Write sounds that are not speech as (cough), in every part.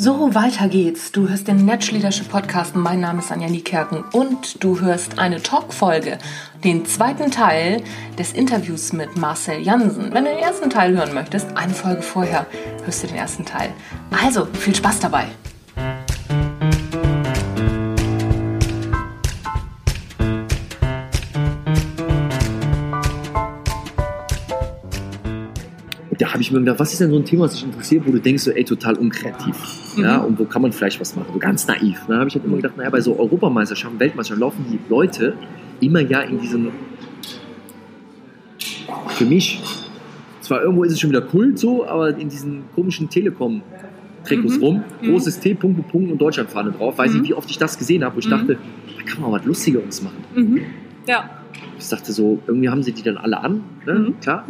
So, weiter geht's. Du hörst den Netsch Leadership Podcast. Mein Name ist Anja Niekerken und du hörst eine Talk-Folge, den zweiten Teil des Interviews mit Marcel Jansen. Wenn du den ersten Teil hören möchtest, eine Folge vorher hörst du den ersten Teil. Also, viel Spaß dabei. Da habe ich mir gedacht, was ist denn so ein Thema, was dich interessiert, wo du denkst, so, ey, total unkreativ. Mhm. Ja, und wo kann man vielleicht was machen? So ganz naiv. Da habe ich halt immer gedacht, naja, bei so Europameisterschaften, Weltmeisterschaften laufen die Leute immer ja in diesem, für mich, zwar irgendwo ist es schon wieder Kult so, aber in diesen komischen Telekom Trikots mhm. rum, mhm. großes T, Punkt, Punkt, Punkt und Deutschlandfahne drauf. Weiß mhm. ich, wie oft ich das gesehen habe, wo ich mhm. dachte, da kann man was Lustigeres machen. Mhm. Ja. Ich dachte so, irgendwie haben sie die dann alle an, ne? Mhm. klar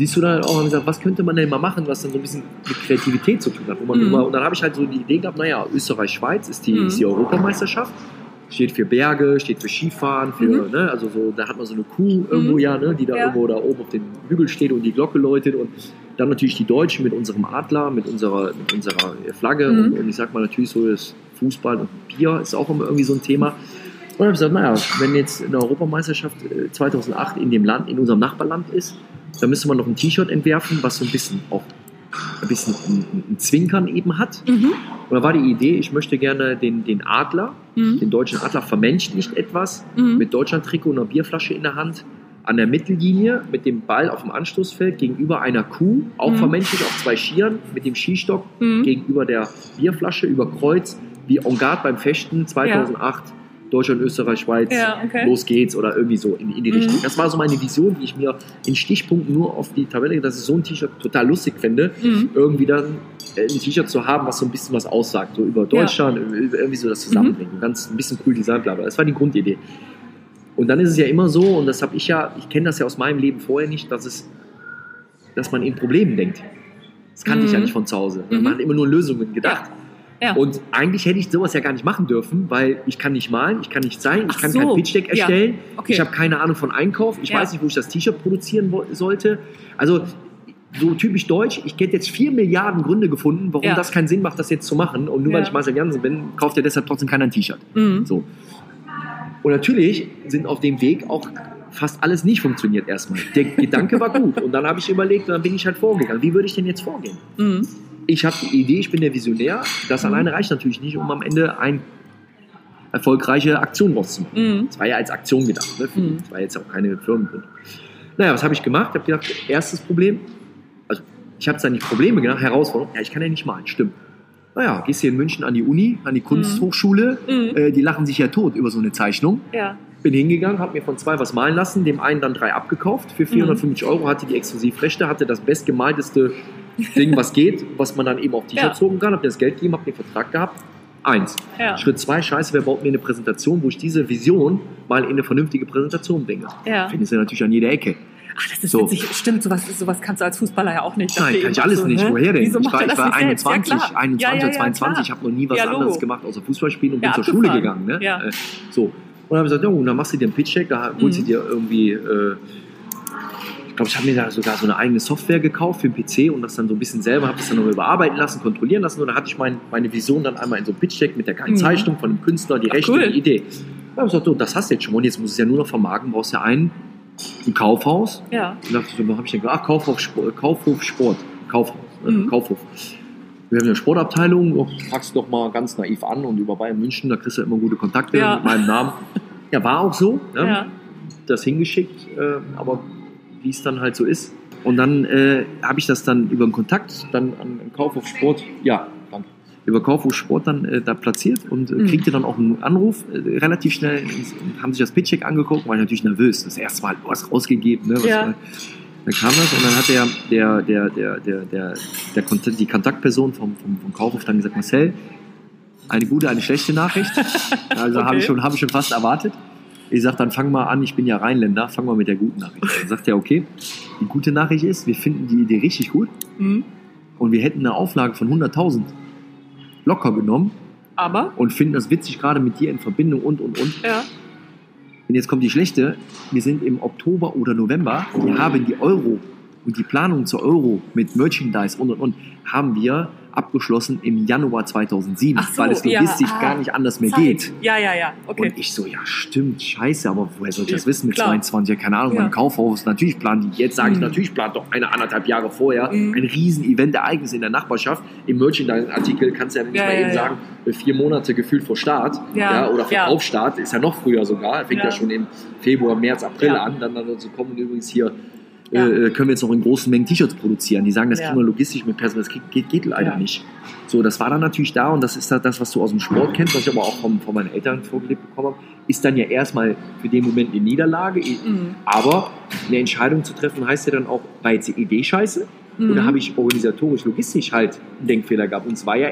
siehst du dann auch und gesagt, was könnte man denn mal machen, was dann so ein bisschen mit Kreativität zu tun hat. Mhm. Immer, und dann habe ich halt so die Idee gehabt, naja, Österreich-Schweiz ist die, mhm. ist die Europameisterschaft. Steht für Berge, steht für Skifahren, für, mhm. ne, also so, da hat man so eine Kuh irgendwo, mhm. ja, ne, die da ja. irgendwo da oben auf dem Hügel steht und die Glocke läutet und dann natürlich die Deutschen mit unserem Adler, mit unserer, mit unserer Flagge mhm. und, und, ich sag mal natürlich so das Fußball und Bier ist auch immer irgendwie so ein Thema. Und dann habe ich gesagt, naja, wenn jetzt eine Europameisterschaft 2008 äh, in dem Land, in unserem Nachbarland ist, da müsste man noch ein T-Shirt entwerfen, was so ein bisschen auch ein bisschen ein, ein Zwinkern eben hat. Mhm. Und da war die Idee, ich möchte gerne den, den Adler, mhm. den deutschen Adler vermenschlicht etwas, mhm. mit Deutschland-Trikot und einer Bierflasche in der Hand, an der Mittellinie mit dem Ball auf dem Anstoßfeld gegenüber einer Kuh, auch mhm. vermenschlicht auf zwei Skiern, mit dem Skistock mhm. gegenüber der Bierflasche über Kreuz, wie En Garde beim Fechten 2008. Ja Deutschland, Österreich, Schweiz, ja, okay. los geht's oder irgendwie so in, in die Richtung. Mhm. Das war so meine Vision, die ich mir in Stichpunkten nur auf die Tabelle, dass ich so ein T-Shirt total lustig finde, mhm. irgendwie dann äh, ein T-Shirt zu haben, was so ein bisschen was aussagt, so über Deutschland, ja. irgendwie so das zusammenbringen. Mhm. Ganz ein bisschen cool Design, bla, bla. Das war die Grundidee. Und dann ist es ja immer so, und das habe ich ja, ich kenne das ja aus meinem Leben vorher nicht, dass es, dass man in Problemen denkt. Das kannte ich ja mhm. nicht von zu Hause. Man hat immer nur Lösungen gedacht. Ja. Ja. Und eigentlich hätte ich sowas ja gar nicht machen dürfen, weil ich kann nicht malen, ich kann nicht sein, ich Ach kann so. kein Pitch Deck erstellen, ja. okay. ich habe keine Ahnung von Einkauf, ich ja. weiß nicht, wo ich das T-Shirt produzieren sollte. Also so typisch deutsch, ich hätte jetzt vier Milliarden Gründe gefunden, warum ja. das keinen Sinn macht, das jetzt zu machen. Und nur weil ich Marcel Jansen bin, kauft ja deshalb trotzdem keiner ein T-Shirt. Mhm. So. Und natürlich sind auf dem Weg auch fast alles nicht funktioniert erstmal. Der Gedanke war gut und dann habe ich überlegt, dann bin ich halt vorgegangen. Wie würde ich denn jetzt vorgehen? Mhm ich habe die Idee, ich bin der Visionär. Das mhm. alleine reicht natürlich nicht, um am Ende eine erfolgreiche Aktion rauszumachen. Mhm. Das war ja als Aktion gedacht. Ne? Mhm. Das war jetzt auch keine Firmengründung. Naja, was habe ich gemacht? Ich habe gedacht, erstes Problem, also ich habe es dann nicht Probleme gedacht, Herausforderung, ja, ich kann ja nicht malen, stimmt. Naja, gehst hier in München an die Uni, an die Kunsthochschule, mhm. äh, die lachen sich ja tot über so eine Zeichnung. Ja. Bin hingegangen, habe mir von zwei was malen lassen, dem einen dann drei abgekauft für 450 mhm. Euro, hatte die Exklusivrechte, hatte das bestgemalteste Ding, was geht, was man dann eben auf T-Shirts ja. drucken kann. Habt ihr das Geld gegeben, habt ihr den Vertrag gehabt? Eins. Ja. Schritt zwei, scheiße, wer baut mir eine Präsentation, wo ich diese Vision mal in eine vernünftige Präsentation bringe? Ja. Findest du natürlich an jeder Ecke. Ach, das ist so. witzig. Stimmt, sowas, sowas kannst du als Fußballer ja auch nicht. Nein, kann ich alles so, nicht. Woher denn? Wieso ich war, ich war 21, ja, 21, ja, ja, 22, ich habe noch nie was anderes gemacht außer Fußball spielen und bin zur Schule gegangen. Ne? Äh, so. Und dann habe ich gesagt, ja, dann machst du dir einen Pitch-Check, da holst du mhm. dir irgendwie äh, glaube, ich habe mir da sogar so eine eigene Software gekauft für den PC und das dann so ein bisschen selber, habe das dann noch überarbeiten lassen, kontrollieren lassen und da hatte ich mein, meine Vision dann einmal in so einem Pitch-Deck mit der geilen mhm. Zeichnung von dem Künstler, die Ach, Rechte, cool. die Idee. Da habe ich gesagt, so, das hast du jetzt schon und jetzt muss es ja nur noch vermarkten, brauchst ja einen, ein Kaufhaus. Ja. Und da habe ich gedacht, ach, Kaufhof, Sport, Kaufhof Sport, Kaufhaus, äh, mhm. Kaufhof. Wir haben eine Sportabteilung, oh, packst doch mal ganz naiv an und über Bayern München, da kriegst du immer gute Kontakte ja. mit meinem Namen. Ja, war auch so. Ne? Ja. Das hingeschickt, äh, aber wie es dann halt so ist. Und dann äh, habe ich das dann über einen Kontakt dann an, an Kaufhof Sport, ja, danke, über Kaufhof Sport dann äh, da platziert und äh, mhm. kriegte dann auch einen Anruf äh, relativ schnell, haben sich das Pitcheck angeguckt, war ich natürlich nervös. Das erste Mal was rausgegeben, ne, was ja. dann kam das und dann hat der, der, der, der, der, der, der Kontakt, die Kontaktperson vom, vom, vom Kaufhof dann gesagt, Marcel, eine gute, eine schlechte Nachricht. (laughs) Also okay. habe ich, schon, hab ich schon fast erwartet. Ich sage, dann fang mal an, ich bin ja Rheinländer, fang mal mit der guten Nachricht an. Dann sagt er, okay, die gute Nachricht ist, wir finden die Idee richtig gut mhm. und wir hätten eine Auflage von 100.000 locker genommen. Aber? Und finden das witzig, gerade mit dir in Verbindung und, und, und. Ja. Und jetzt kommt die schlechte, wir sind im Oktober oder November, wir haben die Euro und die Planung zur Euro mit Merchandise und, und, und, haben wir abgeschlossen im Januar 2007, Ach so, weil es ja, logistisch ah, gar nicht anders mehr Zeit. geht. Ja, ja, ja. Okay. Und ich so, ja stimmt, scheiße, aber woher soll ich das Ja, wissen mit klar. 22? Ja, keine Ahnung, Ja. mein Kaufhaus, natürlich planen die, jetzt sage ich Mhm. natürlich plant doch eine, anderthalb Jahre vorher Mhm. ein riesen Event-Ereignis in der Nachbarschaft. Im Merchandising-Artikel kannst du ja nicht Ja, mal ja, eben ja. sagen, äh, vier Monate gefühlt vor Start Ja, oder ja. Verkaufsstart, ist ja noch früher sogar, fängt ja, Ja. schon im Februar, März, April Ja. an, dann, dann zu kommen und übrigens hier Ja. äh, können wir jetzt noch in großen Mengen T-Shirts produzieren. Die sagen, das Ja. kriegen wir logistisch mit Personal, das geht, geht, leider Ja. nicht. So, das war dann natürlich da und das ist halt das, was du aus dem Sport kennst, was ich aber auch vom, von meinen Eltern vorgelebt bekommen habe, ist dann ja erstmal für den Moment eine Niederlage. Mhm. Aber eine Entscheidung zu treffen heißt ja dann auch, war jetzt die Idee scheiße Mhm. oder habe ich organisatorisch, logistisch halt einen Denkfehler gehabt? Und es war ja,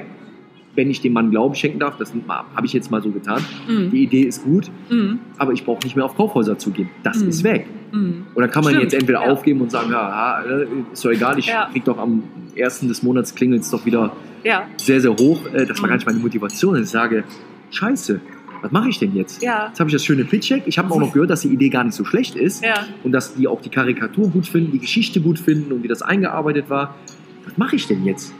wenn ich dem Mann Glauben schenken darf, das habe ich jetzt mal so getan, Mhm. die Idee ist gut, Mhm. aber ich brauche nicht mehr auf Kaufhäuser zu gehen. Das Mhm. ist weg. Mhm. Oder kann man Stimmt, jetzt entweder ja. aufgeben und sagen, ja, ja, ist doch egal, ich Ja. krieg doch am ersten des Monats klingelt es doch wieder Ja, sehr, sehr hoch. Äh, Das war Mhm. gar nicht meine Motivation. Und ich sage, scheiße, was mache ich denn jetzt? ja, Jetzt habe ich das schöne Pitch-Check. Ich habe auch noch gehört, dass die Idee gar nicht so schlecht ist ja. und dass die auch die Karikatur gut finden, die Geschichte gut finden und wie das eingearbeitet war. Was mache ich denn jetzt?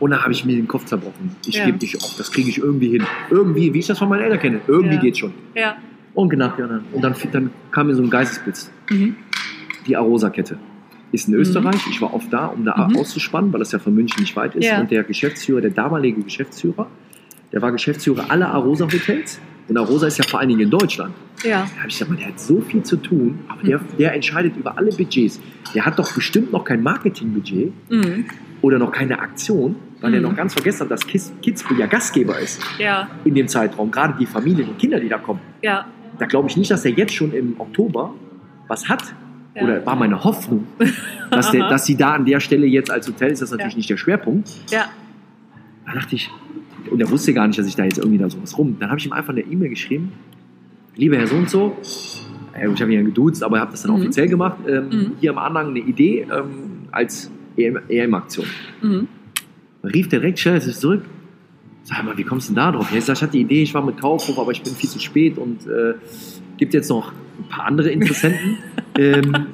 Und dann habe ich mir den Kopf zerbrochen. Ich Ja. gebe nicht auf, das kriege ich irgendwie hin. Irgendwie, wie ich das von meinen Eltern kenne. Irgendwie Ja. geht's schon. Ja. Und genau, ja, dann- und dann, dann kam mir so ein Geistesblitz. Mhm. Die Arosa-Kette. Ist in Mhm. Österreich. Ich war oft da, um da Mhm. auszuspannen, weil das ja von München nicht weit ist. Ja. Und der Geschäftsführer, der damalige Geschäftsführer, der war Geschäftsführer aller Arosa-Hotels. Und Arosa ist ja vor allen Dingen in Deutschland. Ja. Da habe ich gesagt, man, der hat so viel zu tun, aber der, der entscheidet über alle Budgets. Der hat doch bestimmt noch kein Marketingbudget Mhm. oder noch keine Aktion, weil er Mhm. noch ganz vergessen hat, dass Kids- Kitzbühel ja Gastgeber ist Ja. in dem Zeitraum. Gerade die Familien und Kinder, die da kommen. Ja. Da glaube ich nicht, dass er jetzt schon im Oktober was hat. Ja. Oder war meine Hoffnung, dass, der, (laughs) dass sie da an der Stelle jetzt als Hotel ist, das natürlich Ja. nicht der Schwerpunkt. Ja. Da dachte ich, und er wusste gar nicht, dass ich da jetzt irgendwie da sowas rum. Dann habe ich ihm einfach eine E-Mail geschrieben, lieber Herr so und so, ich habe ihn ja geduzt, aber ich habe das dann Mhm. offiziell gemacht, ähm, Mhm. hier am Anhang eine Idee ähm, als EM-Aktion. Mhm. Rief direkt schnell zurück. Sag mal, wie kommst du denn da drauf? Ja, ich, sag, ich hatte die Idee, ich war mit Kaufhof, aber ich bin viel zu spät und äh, gibt jetzt noch ein paar andere Interessenten. (laughs) ähm,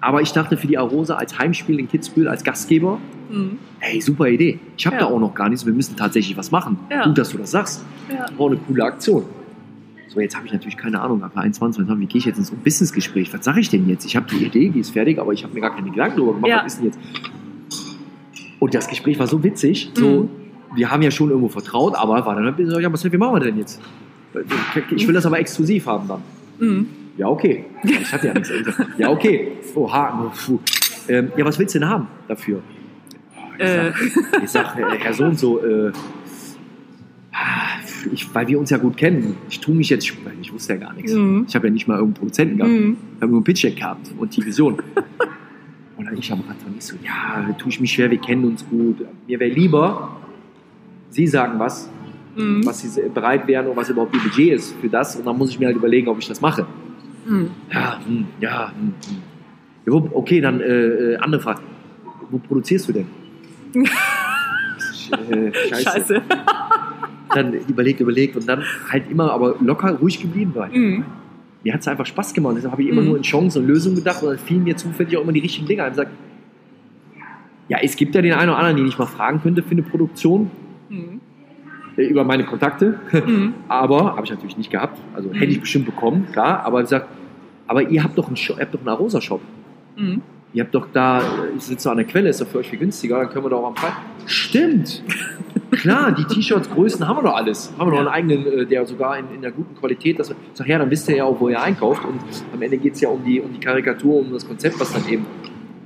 aber ich dachte für die Arosa als Heimspiel in Kitzbühel als Gastgeber, Mhm. hey, super Idee. Ich habe Ja. da auch noch gar nichts, wir müssen tatsächlich was machen. Ja. Gut, dass du das sagst. Ja. War eine coole Aktion. So, jetzt habe ich natürlich keine Ahnung, ab 21, wie gehe ich jetzt in so ein Businessgespräch? Was sage ich denn jetzt? Ich habe die Idee, die ist fertig, aber ich habe mir gar keine Gedanken darüber gemacht, Ja. was ist denn jetzt? Und das Gespräch war so witzig, so, Mhm. wir haben ja schon irgendwo vertraut, aber war dann ein bisschen so, ja, was wie machen wir denn jetzt? Ich will das aber exklusiv haben dann. Mhm. Ja, okay. Ich hatte ja nichts. Ja, okay. Oh, Haken. Puh. Ähm, ja, was willst du denn haben dafür? Ich Äh. sag, ich sag äh, Herr so und so, äh, ich, weil wir uns ja gut kennen, ich tue mich jetzt, ich wusste ja gar nichts. Mhm. Ich habe ja nicht mal irgendeinen Produzenten gehabt. Mhm. Ich habe nur einen Pitch-Check gehabt und die Vision. Ich am und ich so, ja, tue ich mich schwer, wir kennen uns gut. Mir wäre lieber, Sie sagen was, Mhm. was Sie bereit wären und was überhaupt Ihr Budget ist für das. Und dann muss ich mir halt überlegen, ob ich das mache. Mhm. Ja, hm, ja, hm, hm. Ja, wo- okay, dann äh, äh, andere Frage. Wo produzierst du denn? (laughs) äh, scheiße. Scheiße. Dann überlegt, überlegt und dann halt immer aber locker ruhig geblieben. Weil Mhm. Mir hat es einfach Spaß gemacht. Deshalb habe ich immer Mhm. nur in Chancen und Lösungen gedacht und dann fielen mir zufällig auch immer die richtigen Dinge ein. Ich sag, ja, es gibt ja den einen oder anderen, den ich mal fragen könnte für eine Produktion Mhm. äh, über meine Kontakte. Mhm. (laughs) Aber habe ich natürlich nicht gehabt. Also hätte ich bestimmt bekommen, klar. Aber gesagt, aber ihr habt doch einen, Shop, ihr habt doch einen Arosa-Shop. Ihr habt doch da, ich sitze an der Quelle, ist doch für euch viel günstiger, dann können wir doch am Preis. Stimmt! Klar, die T-Shirts, Größen haben wir doch alles. Haben wir doch einen eigenen, äh, der sogar in, in der guten Qualität, dass wir, sag, ja, dann wisst ihr ja auch, wo ihr einkauft. Und am Ende geht es ja um die, um die Karikatur, um das Konzept, was dann eben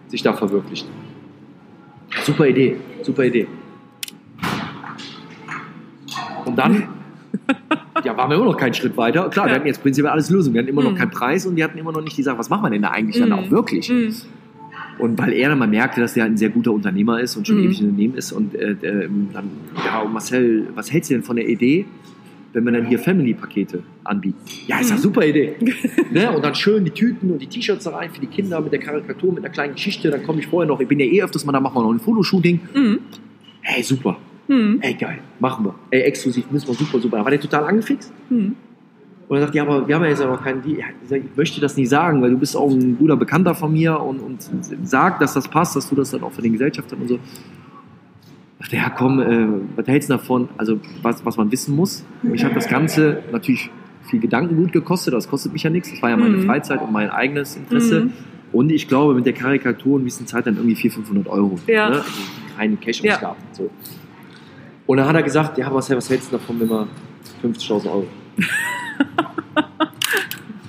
sich da verwirklicht. Super Idee, super Idee. Und dann, (laughs) ja, waren wir immer noch keinen Schritt weiter. Klar, wir hatten jetzt prinzipiell alles Lösung. Wir hatten immer noch Mhm. keinen Preis und die hatten immer noch nicht die Sache, was machen wir denn da eigentlich dann Mhm. auch wirklich? Mhm. Und weil er dann mal merkte, dass er ein sehr guter Unternehmer ist und schon Mhm. ewig im Unternehmen ist und äh, äh, dann, ja, und Marcel, was hältst du denn von der Idee, wenn wir dann hier Family-Pakete anbieten? Ja, ist eine Mhm. super Idee. (laughs) ne? Und dann schön die Tüten und die T-Shirts da rein für die Kinder mit der Karikatur, mit einer kleinen Geschichte. Dann komme ich vorher noch, ich bin ja eh öfters mal, da machen wir noch ein Fotoshooting. Mhm. Hey, super. Mhm. Ey, geil. Machen wir. Ey, exklusiv müssen wir super, super. Da war der total angefixt. Mhm. Und er sagt, ja, aber wir haben ja jetzt noch keinen Deal. Ich, ich möchte das nicht sagen, weil du bist auch ein guter Bekannter von mir und, und sag, dass das passt, dass du das dann auch für den Gesellschaftern und so. dachte, ja komm, äh, was hältst du davon? Also was, was man wissen muss. Mich hat das Ganze natürlich viel Gedankengut gekostet, das kostet mich ja nichts. Das war ja meine Mhm. Freizeit und mein eigenes Interesse. Mhm. Und ich glaube, mit der Karikatur und bisschen Zeit dann irgendwie 400, 500 Euro. Ja. Ne? Also keine Cash-Ausgaben. Ja. So. Und dann hat er gesagt, ja, was, was hältst du davon, wenn wir 50.000 Euro? (laughs)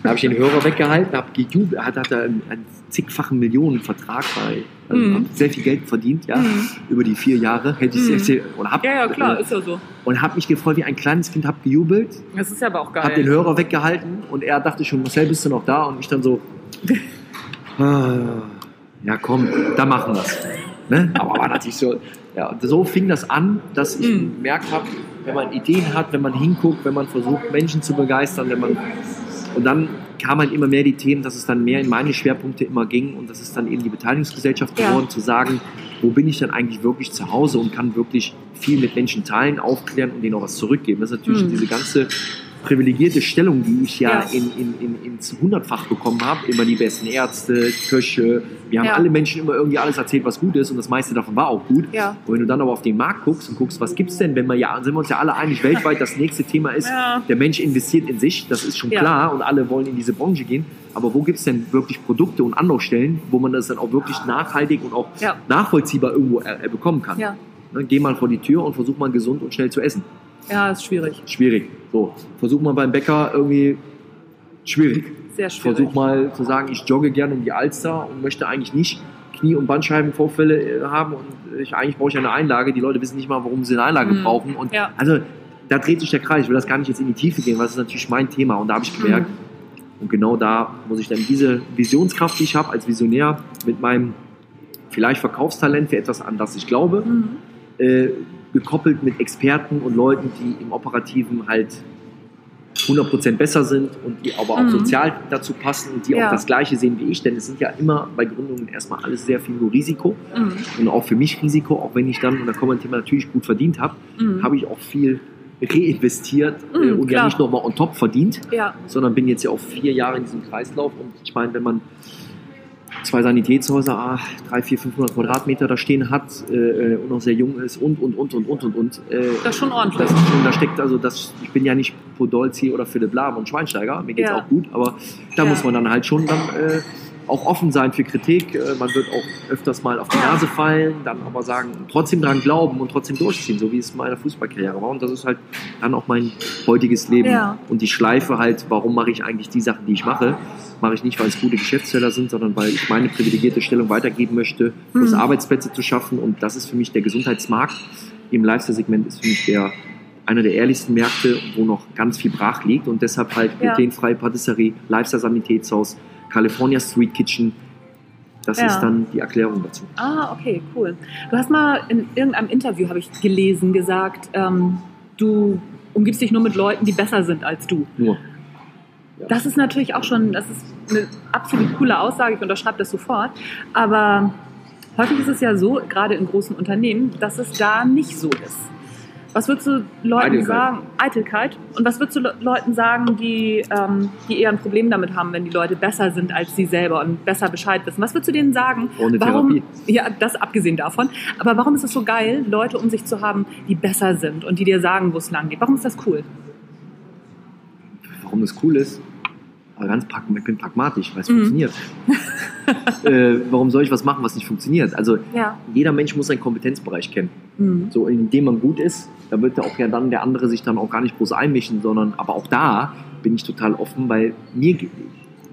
da habe ich den Hörer weggehalten, habe gejubelt, hat, hat er einen, einen zigfachen Millionenvertrag bei, also hab sehr viel Geld verdient, ja, Mhm. über die vier Jahre, hätte ich Mhm. erzählt, oder hab, Ja, ja, klar, äh, ist ja so. und habe mich gefreut wie ein kleines Kind, habe gejubelt, Das ist ja aber auch geil. habe den Hörer weggehalten und er dachte schon, Marcel, bist du noch da? Und ich dann so, (laughs) ah, ja komm, da machen wir es. Ne? Aber war natürlich so, ja, so fing das an, dass ich Mhm. gemerkt habe, wenn man Ideen hat, wenn man hinguckt, wenn man versucht, Menschen zu begeistern, wenn man und dann kamen halt immer mehr die Themen, dass es dann mehr in meine Schwerpunkte immer ging und das ist dann eben die Beteiligungsgesellschaft Ja. geworden, zu sagen, wo bin ich dann eigentlich wirklich zu Hause und kann wirklich viel mit Menschen teilen, aufklären und denen auch was zurückgeben. Das ist natürlich Mhm. diese ganze privilegierte Stellung, die ich ja, Ja. in, in, in, ins Hundertfach bekommen habe. Immer die besten Ärzte, Köche. Wir haben Ja. alle Menschen immer irgendwie alles erzählt, was gut ist und das meiste davon war auch gut. Ja. Und wenn du dann aber auf den Markt guckst und guckst, was gibt's denn, wenn wir ja, sind wir uns ja alle einig, weltweit das nächste Thema ist, der Mensch investiert in sich, das ist schon klar und alle wollen in diese Branche gehen. Aber wo gibt's denn wirklich Produkte und Anlaufstellen, wo man das dann auch wirklich nachhaltig und auch nachvollziehbar irgendwo äh, bekommen kann? Ne, Geh mal vor die Tür und versuch mal gesund und schnell zu essen. Ja, ist schwierig. Schwierig. So, versuch mal beim Bäcker irgendwie schwierig. Sehr schwierig. Versuch mal zu sagen, ich jogge gerne um die Alster und möchte eigentlich nicht Knie- und Bandscheibenvorfälle äh, haben und ich, eigentlich brauche ich eine Einlage. Die Leute wissen nicht mal, warum sie eine Einlage Mhm. brauchen. Und Ja. also da dreht sich der Kreis. Ich will das gar nicht jetzt in die Tiefe gehen, weil das ist natürlich mein Thema. Und da habe ich gemerkt, und genau da muss ich dann diese Visionskraft, die ich habe als Visionär mit meinem vielleicht Verkaufstalent für etwas, an das ich glaube, Mhm. äh, gekoppelt mit Experten und Leuten, die im Operativen halt 100% besser sind und die aber auch Mhm. sozial dazu passen und die Ja. auch das Gleiche sehen wie ich, denn es sind ja immer bei Gründungen erstmal alles sehr viel nur Risiko Mhm. und auch für mich Risiko, auch wenn ich dann, und da kommen wir ein Thema, natürlich gut verdient habe, Mhm. habe ich auch viel reinvestiert äh, Mhm, und ja klar. nicht nochmal on top verdient, Ja. sondern bin jetzt ja auch vier Jahre in diesem Kreislauf und ich meine, wenn man zwei Sanitätshäuser, ah, drei, vier, 500 Quadratmeter da stehen hat äh, und noch sehr jung ist und, und, und, und, und, und, und. Äh, Das ist schon ordentlich. das ist schon, da steckt also, das, ich bin ja nicht Podolski oder Philipp Lahm und Schweinsteiger, mir geht's Ja. auch gut, aber da Ja. muss man dann halt schon dann äh, auch offen sein für Kritik. Äh, man wird auch öfters mal auf die. Nase fallen, dann aber sagen, trotzdem dran glauben und trotzdem durchziehen, so wie es in meiner Fußballkarriere war. Und das ist halt dann auch mein heutiges Leben. Ja. Und die Schleife halt, warum mache ich eigentlich die Sachen, die ich mache? Mache ich nicht, weil es gute Geschäftsfelder sind, sondern weil ich meine privilegierte Stellung weitergeben möchte, plus Mhm. Arbeitsplätze zu schaffen. Und das ist für mich der Gesundheitsmarkt. Im Lifestyle-Segment ist für mich der einer der ehrlichsten Märkte, wo noch ganz viel brach liegt und deshalb halt Ja. glutenfreie Patisserie, Lifestyle-Sanitätshaus, California Street Kitchen. Das Ja. ist dann die Erklärung dazu. Ah, okay, cool. Du hast mal in irgendeinem Interview, habe ich gelesen, gesagt, ähm, du umgibst dich nur mit Leuten, die besser sind als du. Nur. Das ist natürlich auch schon, das ist eine absolut coole Aussage, ich unterschreibe das sofort. Aber häufig ist es ja so, gerade in großen Unternehmen, dass es da nicht so ist. Was würdest du Leuten Eitelkeit. sagen? Eitelkeit. Und was würdest du Le Leuten sagen, die, ähm, die eher ein Problem damit haben, wenn die Leute besser sind als sie selber und besser Bescheid wissen? Was würdest du denen sagen? Ohne warum, Therapie. Ja, das abgesehen davon. Aber warum ist es so geil, Leute um sich zu haben, die besser sind und die dir sagen, wo es lang geht? Warum ist das cool? Warum das cool ist? Aber ganz ich bin pragmatisch, weil es Mhm. funktioniert. (laughs) äh, warum soll ich was machen, was nicht funktioniert? Also Ja. jeder Mensch muss seinen Kompetenzbereich kennen. Mhm. So, in dem man gut ist, da wird ja auch ja dann der andere sich dann auch gar nicht groß einmischen, sondern aber auch da bin ich total offen, weil mir,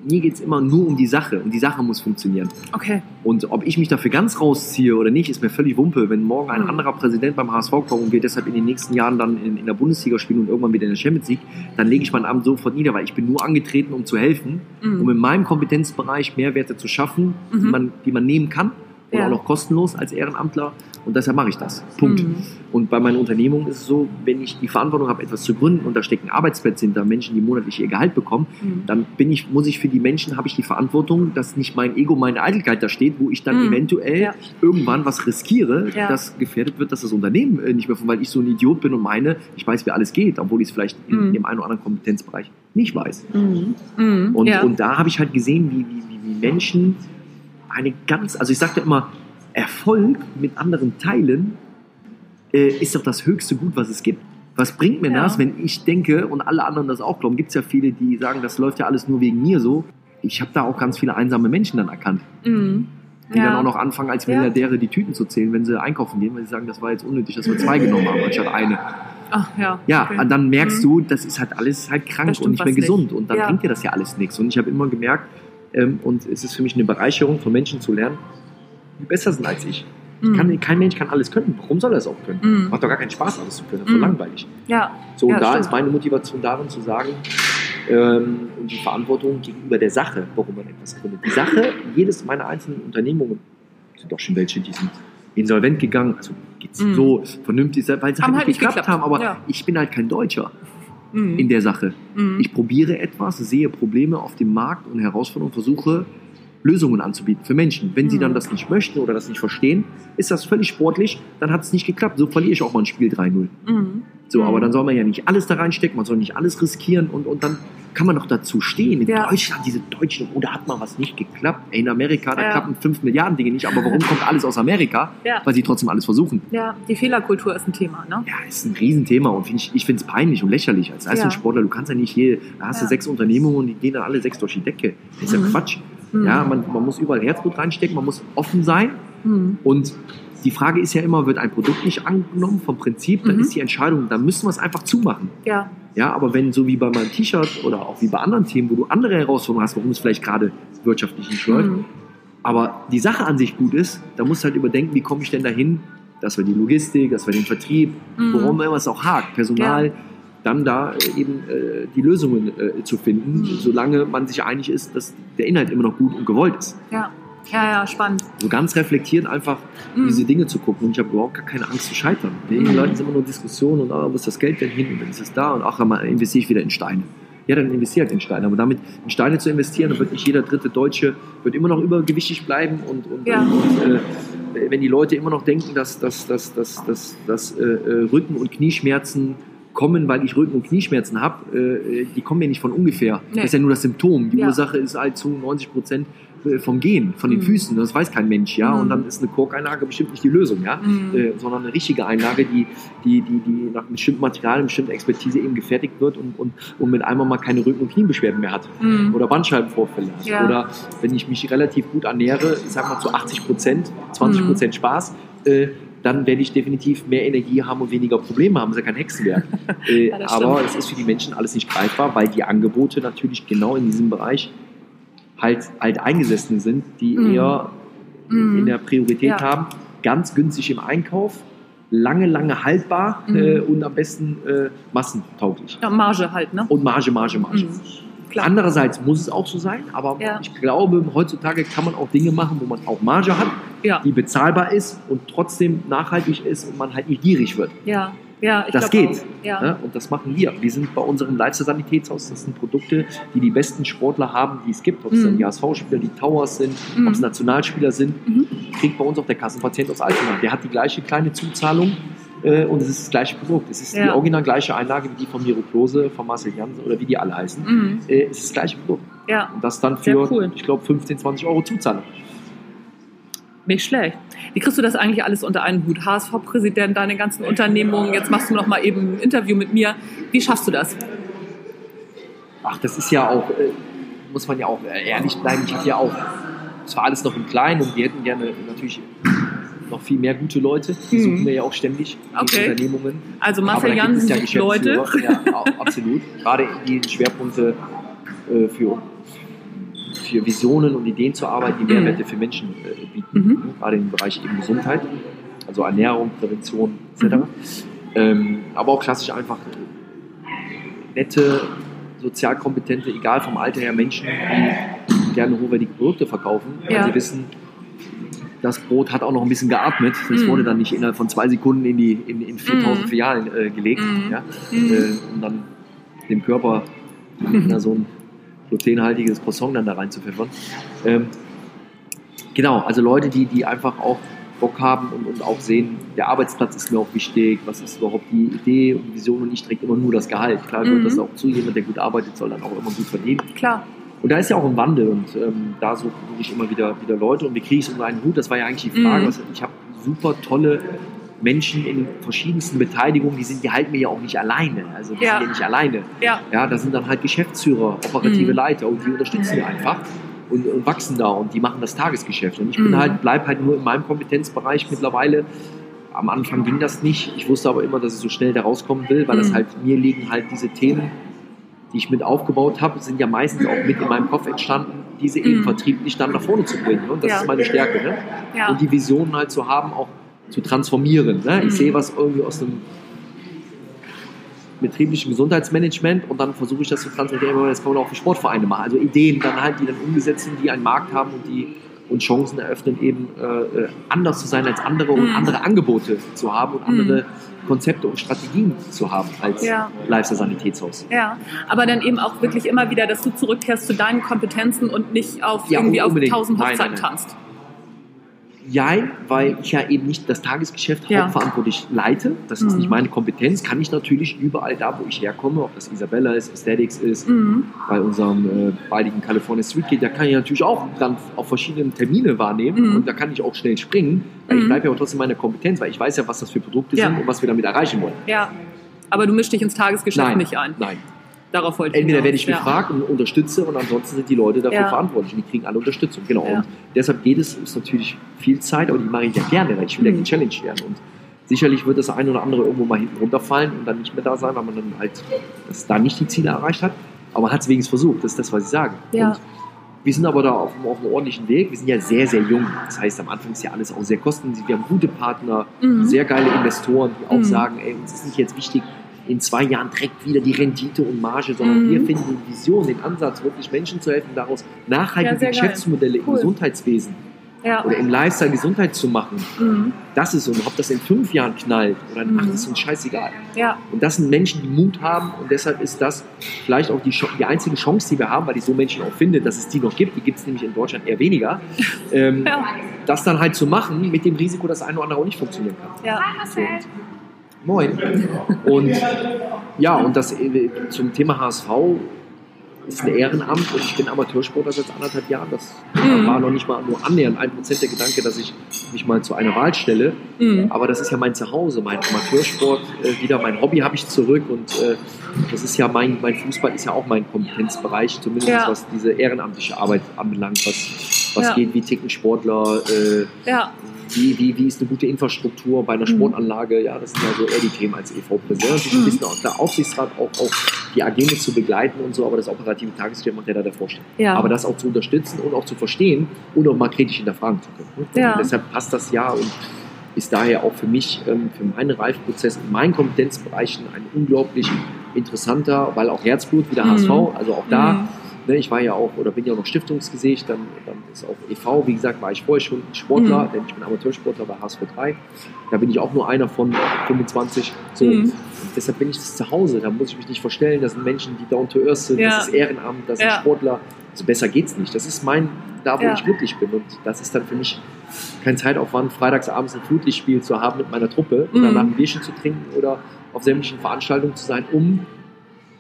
mir geht es immer nur um die Sache und die Sache muss funktionieren. Okay. Und ob ich mich dafür ganz rausziehe oder nicht, ist mir völlig Wumpe. Wenn morgen ein Mhm. anderer Präsident beim HSV kommt und wir deshalb in den nächsten Jahren dann in, in der Bundesliga spielen und irgendwann wieder in der Champions League, dann lege ich meinen Abend sofort nieder, weil ich bin nur angetreten, um zu helfen, Mhm. um in meinem Kompetenzbereich Mehrwerte zu schaffen, die, Mhm. man, die man nehmen kann und Ja. auch noch kostenlos als Ehrenamtler. Und deshalb mache ich das. Punkt. Mhm. Und bei meiner Unternehmung ist es so, wenn ich die Verantwortung habe, etwas zu gründen und da stecken Arbeitsplätze hinter, Menschen, die monatlich ihr Gehalt bekommen, Mhm. dann bin ich, muss ich für die Menschen, habe ich die Verantwortung, dass nicht mein Ego, meine Eitelkeit da steht, wo ich dann Mhm. eventuell Ja. irgendwann was riskiere, Ja. das gefährdet wird, dass das Unternehmen äh, nicht mehr von, weil ich so ein Idiot bin und meine, ich weiß, wie alles geht, obwohl ich es vielleicht in Mhm. dem einen oder anderen Kompetenzbereich nicht weiß. Mhm. Mhm. Und, und da habe ich halt gesehen, wie, wie, wie Menschen eine ganz, also ich sagte immer, Erfolg mit anderen teilen äh, ist doch das höchste Gut, was es gibt. Was bringt mir Ja. das, wenn ich denke und alle anderen das auch glauben? Gibt es ja viele, die sagen, das läuft ja alles nur wegen mir so. Ich habe da auch ganz viele einsame Menschen dann erkannt, Mhm. die Ja. dann auch noch anfangen, als Ja. Milliardäre die Tüten zu zählen, wenn sie einkaufen gehen, weil sie sagen, das war jetzt unnötig, dass wir zwei genommen haben, anstatt eine. Ach, ja. Ja, okay. und dann merkst Mhm. du, das ist halt alles halt krank und nicht mehr was nicht. gesund. Und dann Ja. bringt dir das ja alles nichts. Und ich habe immer gemerkt, ähm, und es ist für mich eine Bereicherung, von Menschen zu lernen, die besser sind als ich. Mhm. Kann, kein Mensch kann alles können. Warum soll er es auch können? Mhm. Macht doch gar keinen Spaß, alles zu können. Das ist Mhm. so langweilig. Ja. So, Ja, und da stimmt. ist meine Motivation darin zu sagen, ähm, und die Verantwortung gegenüber der Sache, warum man etwas gründet. Die Sache, jedes meiner einzelnen Unternehmungen, sind doch schon welche, die sind insolvent gegangen, also geht's Mhm. so vernünftig, weil sie Haben halt halt nicht nicht geklappt, geklappt. haben, aber Ja. ich bin halt kein Deutscher Mhm. in der Sache. Mhm. Ich probiere etwas, sehe Probleme auf dem Markt und Herausforderungen, versuche Lösungen anzubieten für Menschen. Wenn sie Mhm. dann das nicht möchten oder das nicht verstehen, ist das völlig sportlich, dann hat es nicht geklappt. So verliere ich auch mal ein Spiel 3-0. Mhm. So, Mhm. aber dann soll man ja nicht alles da reinstecken, man soll nicht alles riskieren und, und dann kann man doch dazu stehen. In Ja. Deutschland, diese Deutschen, oder hat mal was nicht geklappt? Ey, in Amerika, da Ja. klappen 5 Milliarden Dinge nicht, aber warum kommt alles aus Amerika? Ja. Weil sie trotzdem alles versuchen. ja, die Fehlerkultur ist ein Thema, ne? Ja, ist ein Riesenthema und find ich, ich finde es peinlich und lächerlich als Leistungssportler. Du kannst ja nicht je, da hast du Ja. sechs Unternehmungen und die gehen dann alle sechs durch die Decke. Das ist ja Mhm. Quatsch. Mhm. Ja, man, man muss überall Herzblut reinstecken, man muss offen sein Mhm. und die Frage ist ja immer, wird ein Produkt nicht angenommen vom Prinzip, dann Mhm. ist die Entscheidung, dann müssen wir es einfach zumachen. Ja. Ja, aber wenn so wie bei meinem T-Shirt oder auch wie bei anderen Themen, wo du andere Herausforderungen hast, warum es vielleicht gerade wirtschaftlich nicht läuft, Mhm. aber die Sache an sich gut ist, da musst du halt überdenken, wie komme ich denn dahin, dass wir die Logistik, dass wir den Vertrieb, Mhm. worum immer es auch hakt, Personal, Ja. dann da äh, eben äh, die Lösungen äh, zu finden, Mhm. solange man sich einig ist, dass der Inhalt immer noch gut und gewollt ist. Ja. Ja, ja, spannend. So ganz reflektiert einfach Mhm. diese Dinge zu gucken und ich habe überhaupt gar keine Angst zu scheitern. Den Mhm. Leuten sind immer nur Diskussionen und ah, wo ist das Geld denn hin und dann ist es da und ach, dann investiere ich wieder in Steine. Ja, dann investiere halt in Steine. Aber damit in Steine zu investieren, dann wird nicht jeder dritte Deutsche wird immer noch übergewichtig bleiben und, und, Ja. und, äh, wenn die Leute immer noch denken, dass, dass, dass, dass, dass, dass äh, äh, Rücken- und Knieschmerzen kommen, weil ich Rücken- und Knieschmerzen habe, äh, die kommen ja nicht von ungefähr. Nee. Das ist ja nur das Symptom. Die Ja. Ursache ist halt zu 90 Prozent vom Gehen, von den Mhm. Füßen. Das weiß kein Mensch, ja. Mhm. Und dann ist eine Korkeinlage bestimmt nicht die Lösung, ja. Mhm. Äh, sondern eine richtige Einlage, die, die, die, die nach bestimmten Materialien, bestimmter Expertise eben gefertigt wird und, und, und mit einmal mal keine Rücken- und Kniebeschwerden mehr hat. Mhm. Oder Bandscheibenvorfälle hat. Ja. Oder wenn ich mich relativ gut ernähre, ich sag mal zu 80 Prozent, 20 Mhm. Prozent Spaß, äh, dann werde ich definitiv mehr Energie haben und weniger Probleme haben. Das ist ja kein Hexenwerk. (laughs) äh, Ja, aber es ist für die Menschen alles nicht greifbar, weil die Angebote natürlich genau in diesem Bereich halt, eingesessen sind, die Mhm. eher Mhm. in der Priorität Ja. haben, ganz günstig im Einkauf, lange, lange haltbar Mhm. äh, und am besten äh, massentauglich. Ja, Marge halt, ne? Und Marge, Marge, Marge. Mhm. Klar. Andererseits muss es auch so sein, aber Ja. ich glaube, heutzutage kann man auch Dinge machen, wo man auch Marge hat, Ja. die bezahlbar ist und trotzdem nachhaltig ist und man halt nicht gierig wird. Ja. Ja, Das geht. Ja. Ne? Und das machen wir. Wir sind bei unserem Lifestyle-Sanitätshaus, das sind Produkte, die die besten Sportler haben, die es gibt. Ob es Mhm. dann die HSV-Spieler, die Towers sind, Mhm. ob es Nationalspieler sind, Mhm. kriegt bei uns auch der Kassenpatient aus Altona. Der hat die gleiche kleine Zuzahlung äh, und es ist das gleiche Produkt. Es ist die Ja. original gleiche Einlage wie die von Miro Klose, von Marcel Jansen oder wie die alle heißen. Mhm. Äh, es ist das gleiche Produkt. Ja, Und das dann für, cool. ich glaube, 15, 20 Euro Zuzahlung. Nicht schlecht. Wie kriegst du das eigentlich alles unter einen Hut? HSV-Präsident, deine ganzen Unternehmungen, jetzt machst du noch mal eben ein Interview mit mir. Wie schaffst du das? Ach, das ist ja auch, äh, muss man ja auch äh, ehrlich bleiben. Ich habe ja auch, es war alles noch im Kleinen und wir hätten gerne natürlich noch viel mehr gute Leute. Die Mhm. suchen wir ja auch ständig in Okay. den Unternehmungen. Also Marcel Jansen ja Leute. Ja, absolut. Gerade die Schwerpunkte äh, für, für Visionen und Ideen zur Arbeit, die Mhm. Mehrwerte für Menschen äh, bieten. Mhm. Gerade im Bereich eben Gesundheit, also Ernährung, Prävention etc. Mhm. Ähm, aber auch klassisch einfach äh, nette, sozial kompetente, egal vom Alter her Menschen, die gerne hochwertige Produkte verkaufen, weil Ja. sie wissen, das Brot hat auch noch ein bisschen geatmet. Das Mhm. wurde dann nicht innerhalb von zwei Sekunden in, die, in, in 4000 Mhm. Filialen äh, gelegt, Mhm. ja? Mhm. äh, um dann dem Körper na, so ein glutenhaltiges Croissant dann da rein zu pfeffern. Ähm, genau, also Leute, die, die einfach auch Bock haben und, und auch sehen, der Arbeitsplatz ist mir auch wichtig, was ist überhaupt die Idee und Vision und nicht direkt immer nur das Gehalt. Klar gehört Mhm. das auch zu, jemand, der gut arbeitet, soll dann auch immer gut verdienen. Klar. Und da ist ja auch ein Wandel und ähm, da suche ich immer wieder, wieder Leute und wie kriege ich es unter einen Hut? Das war ja eigentlich die Frage. Mhm. Also ich habe super tolle Menschen in verschiedensten Beteiligungen, die sind, die halten mir ja auch nicht alleine. Also die Ja. sind ja nicht alleine. Ja. Ja, da sind dann halt Geschäftsführer, operative Mhm. Leiter und die unterstützen einfach und, und wachsen da und die machen das Tagesgeschäft. Und ich bin Mhm. halt, bleib halt nur in meinem Kompetenzbereich mittlerweile. Am Anfang ging das nicht. Ich wusste aber immer, dass ich so schnell da rauskommen will, weil das Mhm. halt mir liegen halt diese Themen, die ich mit aufgebaut habe, sind ja meistens auch mit in meinem Kopf entstanden, diese eben Mhm. vertrieblich dann nach vorne zu bringen. Ne? Und das Ja. ist meine Stärke. Ne? Ja. Und die Visionen halt zu haben, auch zu transformieren. Ne? Mhm. Ich sehe was irgendwie aus dem betrieblichen Gesundheitsmanagement und dann versuche ich das zu transferieren, aber das kann man auch für Sportvereine machen. Also Ideen dann halt, die dann umgesetzt sind, die einen Markt haben und die und Chancen eröffnen, eben äh, äh, anders zu sein als andere und Mhm. andere Angebote zu haben und Mhm. andere Konzepte und Strategien zu haben als Ja. Lifestyle-Sanitätshaus. Ja, aber dann eben auch wirklich immer wieder, dass du zurückkehrst zu deinen Kompetenzen und nicht auf Ja, irgendwie auf tausend Hochzeiten tanzt. Jein, weil ich ja eben nicht das Tagesgeschäft Ja. hauptverantwortlich leite. Das ist Mhm. nicht meine Kompetenz. Kann ich natürlich überall da, wo ich herkomme, ob das Isabella ist, Aesthetics ist, Mhm. bei unserem äh, baldigen California Street Kid, da kann ich natürlich auch dann auf verschiedenen Termine wahrnehmen Mhm. und da kann ich auch schnell springen, weil ich Mhm. bleibe ja auch trotzdem meiner Kompetenz, weil ich weiß ja, was das für Produkte Ja. sind und was wir damit erreichen wollen. Ja, aber du mischst dich ins Tagesgeschäft Nein, nicht ein. nein. Darauf wollte Entweder werde ich ja. gefragt und unterstütze und ansonsten sind die Leute dafür Ja. verantwortlich und die kriegen alle Unterstützung. Genau. Ja. Und deshalb geht es, ist natürlich viel Zeit, aber die mache ich ja gerne, weil ich will ja Mhm. gechallenged werden. Und sicherlich wird das ein oder andere irgendwo mal hinten runterfallen und dann nicht mehr da sein, weil man dann halt das da nicht die Ziele erreicht hat. Aber man hat es wenigstens versucht, das ist das, was ich sage. Ja. Wir sind aber da auf, einem- auf einem ordentlichen Weg. Wir sind ja sehr, sehr jung. Das heißt, am Anfang ist ja alles auch sehr kostenintensiv. Wir haben gute Partner, Mhm. sehr geile Investoren, die auch Mhm. sagen, ey, uns ist nicht jetzt wichtig, in zwei Jahren direkt wieder die Rendite und Marge, sondern Mhm. wir finden die Vision, den Ansatz, wirklich Menschen zu helfen, daraus nachhaltige Ja. Geschäftsmodelle Cool. im Gesundheitswesen Ja. oder im Lifestyle Gesundheit zu machen. Mhm. Das ist so. Und ob das in fünf Jahren knallt oder in Mhm. acht, ist uns scheißegal. ja, Und das sind Menschen, die Mut haben und deshalb ist das vielleicht auch die, die einzige Chance, die wir haben, weil ich so Menschen auch finde, dass es die noch gibt. Die gibt es nämlich in Deutschland eher weniger. (laughs) Ähm, Ja. Das dann halt zu machen, mit dem Risiko, dass ein oder andere auch nicht funktionieren kann. ja. So, moin. Und ja, und das äh, zum Thema HSV ist ein Ehrenamt und ich bin Amateursportler seit anderthalb Jahren. Das Mhm. war noch nicht mal nur annähernd ein Prozent der Gedanke, dass ich mich mal zu einer Wahl stelle. Mhm. Aber das ist ja mein Zuhause, mein Amateursport, äh, wieder mein Hobby habe ich zurück und äh, das ist ja mein, mein Fußball ist ja auch mein Kompetenzbereich, zumindest Ja. was diese ehrenamtliche Arbeit anbelangt, was, was Ja. geht, wie ticken Sportler, äh, ja. wie, wie, wie ist eine gute Infrastruktur bei einer Mhm. Sportanlage, ja, das sind ja so eher die Themen als EV-Präsident. Sich ein Mhm. bisschen auch der Aufsichtsrat auch, auch die AG mit zu begleiten und so, aber das operative Tagesgeschäft macht ja da der Vorstand. Ja. Aber das auch zu unterstützen und auch zu verstehen und auch mal kritisch hinterfragen zu können. ne? Ja. Deshalb passt das ja und ist daher auch für mich, ähm, für meinen Reifprozess in meinen Kompetenzbereichen ein unglaublich interessanter, weil auch Herzblut wie der Mhm. HSV, also auch da, Mhm. Ne, ich war ja auch oder bin ja auch noch Stiftungsgesicht, dann, dann ist auch e.V., wie gesagt, war ich vorher schon Sportler, Mhm. denn ich bin Amateursportler bei HSV 3. Da bin ich auch nur einer von 25. So. Mhm. Deshalb bin ich zu Hause, da muss ich mich nicht verstellen, das sind Menschen, die down to earth sind, Ja. das ist Ehrenamt, das sind Ja. Sportler. Also besser geht's nicht. Das ist mein, da wo Ja. ich glücklich bin. Und das ist dann für mich kein Zeitaufwand, freitagsabends ein Flutlichtspiel zu haben mit meiner Truppe und Mhm. danach ein Bierchen zu trinken oder auf sämtlichen Veranstaltungen zu sein, um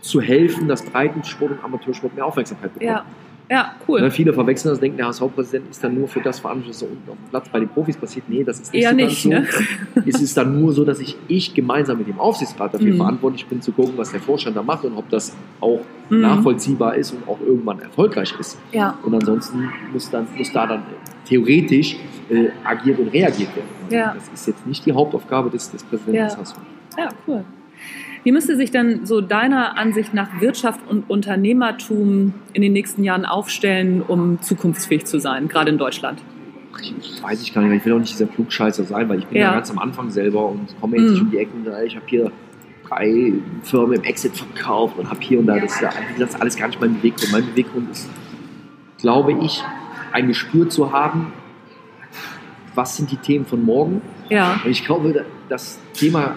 zu helfen, dass Breitensport und Amateursport mehr Aufmerksamkeit bekommen. ja. Ja, cool. Ne, viele verwechseln das, denken, der HSV-Präsident ist dann nur für das verantwortlich, was unten auf dem Platz bei den Profis passiert. Nee, das ist nicht Eher so nicht, ganz so. ne? Es ist dann nur so, dass ich, ich gemeinsam mit dem Aufsichtsrat dafür Mhm. verantwortlich bin, zu gucken, was der Vorstand da macht und ob das auch Mhm. nachvollziehbar ist und auch irgendwann erfolgreich ist. Ja, Und ansonsten muss, dann, muss da dann theoretisch äh, agiert und reagiert werden. Ja. Das ist jetzt nicht die Hauptaufgabe des, des Präsidenten Ja. des HSV. ja, cool. Wie müsste sich denn so deiner Ansicht nach Wirtschaft und Unternehmertum in den nächsten Jahren aufstellen, um zukunftsfähig zu sein, gerade in Deutschland? Ich weiß ich gar nicht, ich will auch nicht dieser Klugscheißer sein, weil ich bin ja, Ja. ganz am Anfang selber und komme jetzt nicht Mhm. um die Ecke und sage, ich habe hier drei Firmen im Exit verkauft und habe hier und da, das ist, ja- wie gesagt, alles gar nicht mein Beweggrund. Mein Beweggrund ist, glaube ich, ein Gespür zu haben, was sind die Themen von morgen. Ja, Und ich glaube, das Thema,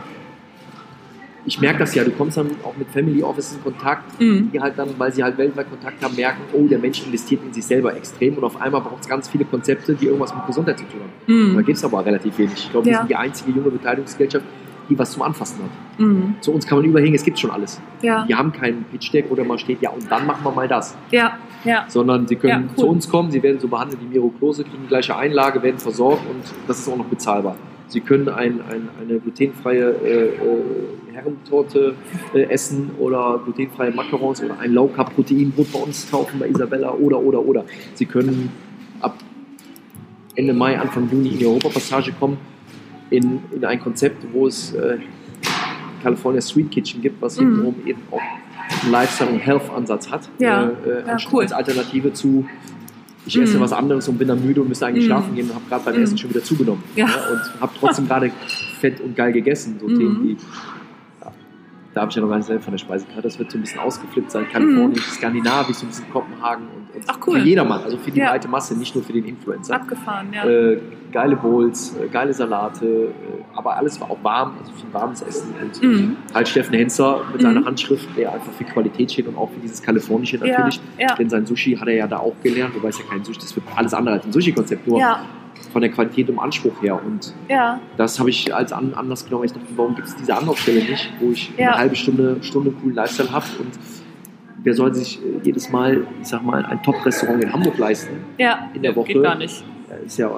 ich merke das ja, du kommst dann auch mit Family Offices in Kontakt, Mhm. die halt dann, weil sie halt weltweit Kontakt haben, merken, oh, der Mensch investiert in sich selber extrem und auf einmal braucht es ganz viele Konzepte, die irgendwas mit Gesundheit zu tun haben. Da Mhm. gibt es aber relativ wenig. Ich glaube, wir Ja. sind die einzige junge Beteiligungsgesellschaft, die was zum Anfassen hat. Mhm. Zu uns kann man überhängen, es gibt schon alles. Ja, Wir haben keinen Pitch-Deck, wo da mal steht, ja, und dann machen wir mal das. ja, ja. Sondern sie können Ja, cool. zu uns kommen, sie werden so behandelt wie Miro Klose, kriegen die gleiche Einlage, werden versorgt und das ist auch noch bezahlbar. Sie können ein, ein, eine glutenfreie äh, äh, Herrentorte äh, essen oder glutenfreie Macarons oder ein Low Carb Proteinbrot bei uns kaufen bei Isabella oder oder oder. Sie können ab Ende Mai, Anfang Juni in die Europapassage kommen in, in ein Konzept, wo es äh, California Street Kitchen gibt, was mhm. eben auch einen Lifestyle- und Health-Ansatz hat. Ja. Äh, ja, cool. Als Alternative zu ich esse Mhm. was anderes und bin dann müde und müsste eigentlich Mhm. schlafen gehen und habe gerade beim Mhm. Essen schon wieder zugenommen. Ja. und habe trotzdem gerade fett und geil gegessen. So Mhm. Themen wie, ja, da habe ich ja noch gar nicht selber von der Speisekarte. Das wird so ein bisschen ausgeflippt sein. Kalifornisch, Skandinavisch, so ein bisschen Kopenhagen und, und. Ach, cool. für jedermann, also für die Ja. breite Masse, nicht nur für den Influencer. Abgefahren, ja. Äh, geile Bowls, äh, geile Salate, äh, aber alles war auch warm, also viel warmes Essen. Und Mhm. halt Steffen Henzer mit seiner Mhm. Handschrift, der einfach für Qualität steht und auch für dieses Kalifornische Ja, natürlich. ja. Denn sein Sushi hat er ja da auch gelernt, wobei es ja kein Sushi, das wird alles andere als ein Sushi-Konzept, nur Ja, von der Qualität und Anspruch her. Und ja, das habe ich als An Anlass genommen, weil ich dachte, warum gibt es diese Anlaufstelle nicht, wo ich Ja. eine halbe Stunde, Stunde coolen Lifestyle habe und wer soll sich äh, jedes Mal, ich sag mal, ein Top-Restaurant in Hamburg leisten? ja. In der Woche. Geht gar nicht. Äh, Ist ja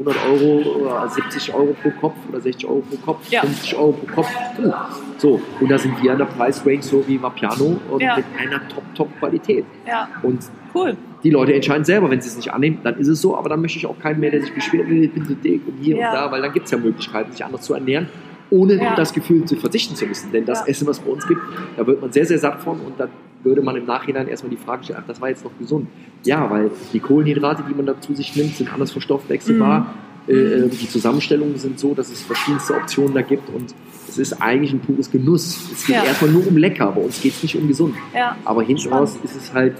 100 Euro oder 70 Euro pro Kopf oder 60 Euro pro Kopf, Ja. 50 Euro pro Kopf. Uh, So, und da sind wir an der Preisrange so wie Vapiano und Ja. mit einer Top-Top-Qualität. Ja, Und cool. die Leute entscheiden selber, wenn sie es nicht annehmen, dann ist es so, aber dann möchte ich auch keinen mehr, der sich beschwert, "Nee, ich bin so dick und hier Ja. und da, weil dann gibt es ja Möglichkeiten, sich anders zu ernähren, ohne Ja. das Gefühl zu verzichten zu müssen. Denn das Ja. Essen, was bei uns gibt, da wird man sehr, sehr satt von und dann würde man im Nachhinein erstmal die Frage stellen, ach, das war jetzt noch gesund. Ja, weil die Kohlenhydrate, die man da zu sich nimmt, sind anders verstoffwechselbar. Mhm. Äh, äh, die Zusammenstellungen sind so, dass es verschiedenste Optionen da gibt und es ist eigentlich ein pures Genuss. Es geht Ja. erstmal nur um lecker, bei uns geht es nicht um gesund. Ja, Aber hinten raus ist es halt